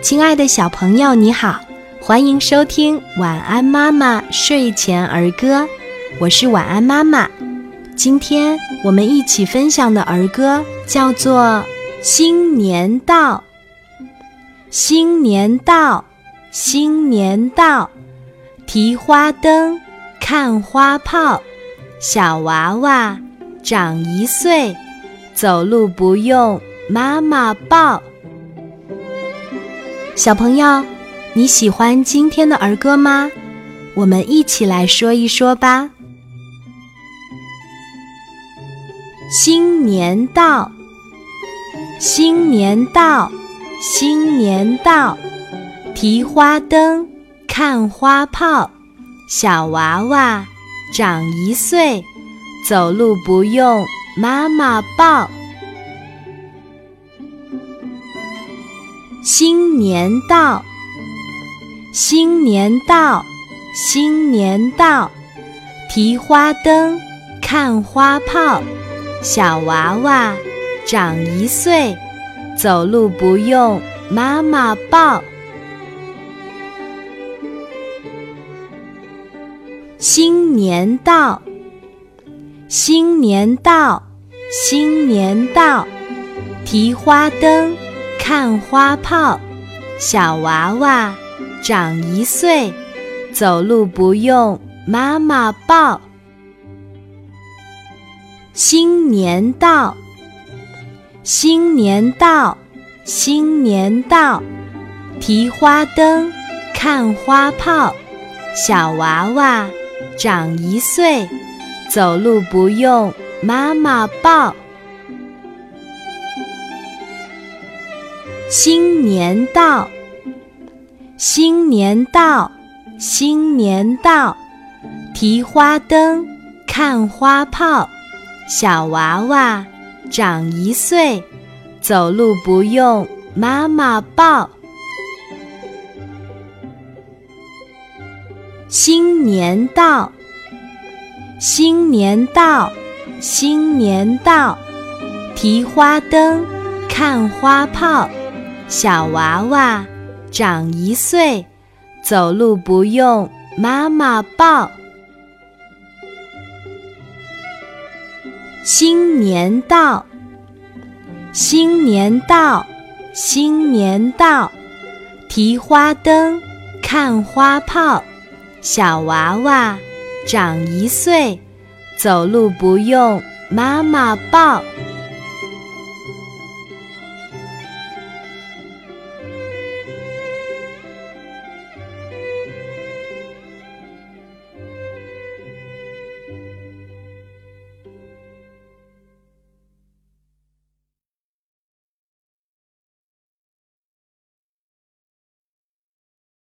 亲爱的小朋友，你好，欢迎收听《晚安妈妈睡前儿歌》，我是晚安妈妈。今天我们一起分享的儿歌叫做《新年到》。新年到，新年到，提花灯，看花炮，小娃娃长一岁，走路不用妈妈抱。小朋友，你喜欢今天的儿歌吗？我们一起来说一说吧。新年到，新年到。新年到，提花灯，看花炮，小娃娃长一岁，走路不用妈妈抱。新年到，新年到，新年到，提花灯，看花炮，小娃娃长一岁。走路不用妈妈抱。新年到，新年到，新年到，提花灯，看花炮，小娃娃长一岁，走路不用妈妈抱。新年到。新年到，新年到，提花灯，看花炮，小娃娃长一岁，走路不用妈妈抱。新年到，新年到，新年到，提花灯，看花炮，小娃娃。长一岁，走路不用妈妈抱。新年到，新年到，新年到，提花灯，看花炮，小娃娃长一岁，走路不用妈妈抱。新年到，新年到，新年到，提花灯，看花炮，小娃娃长一岁，走路不用妈妈抱。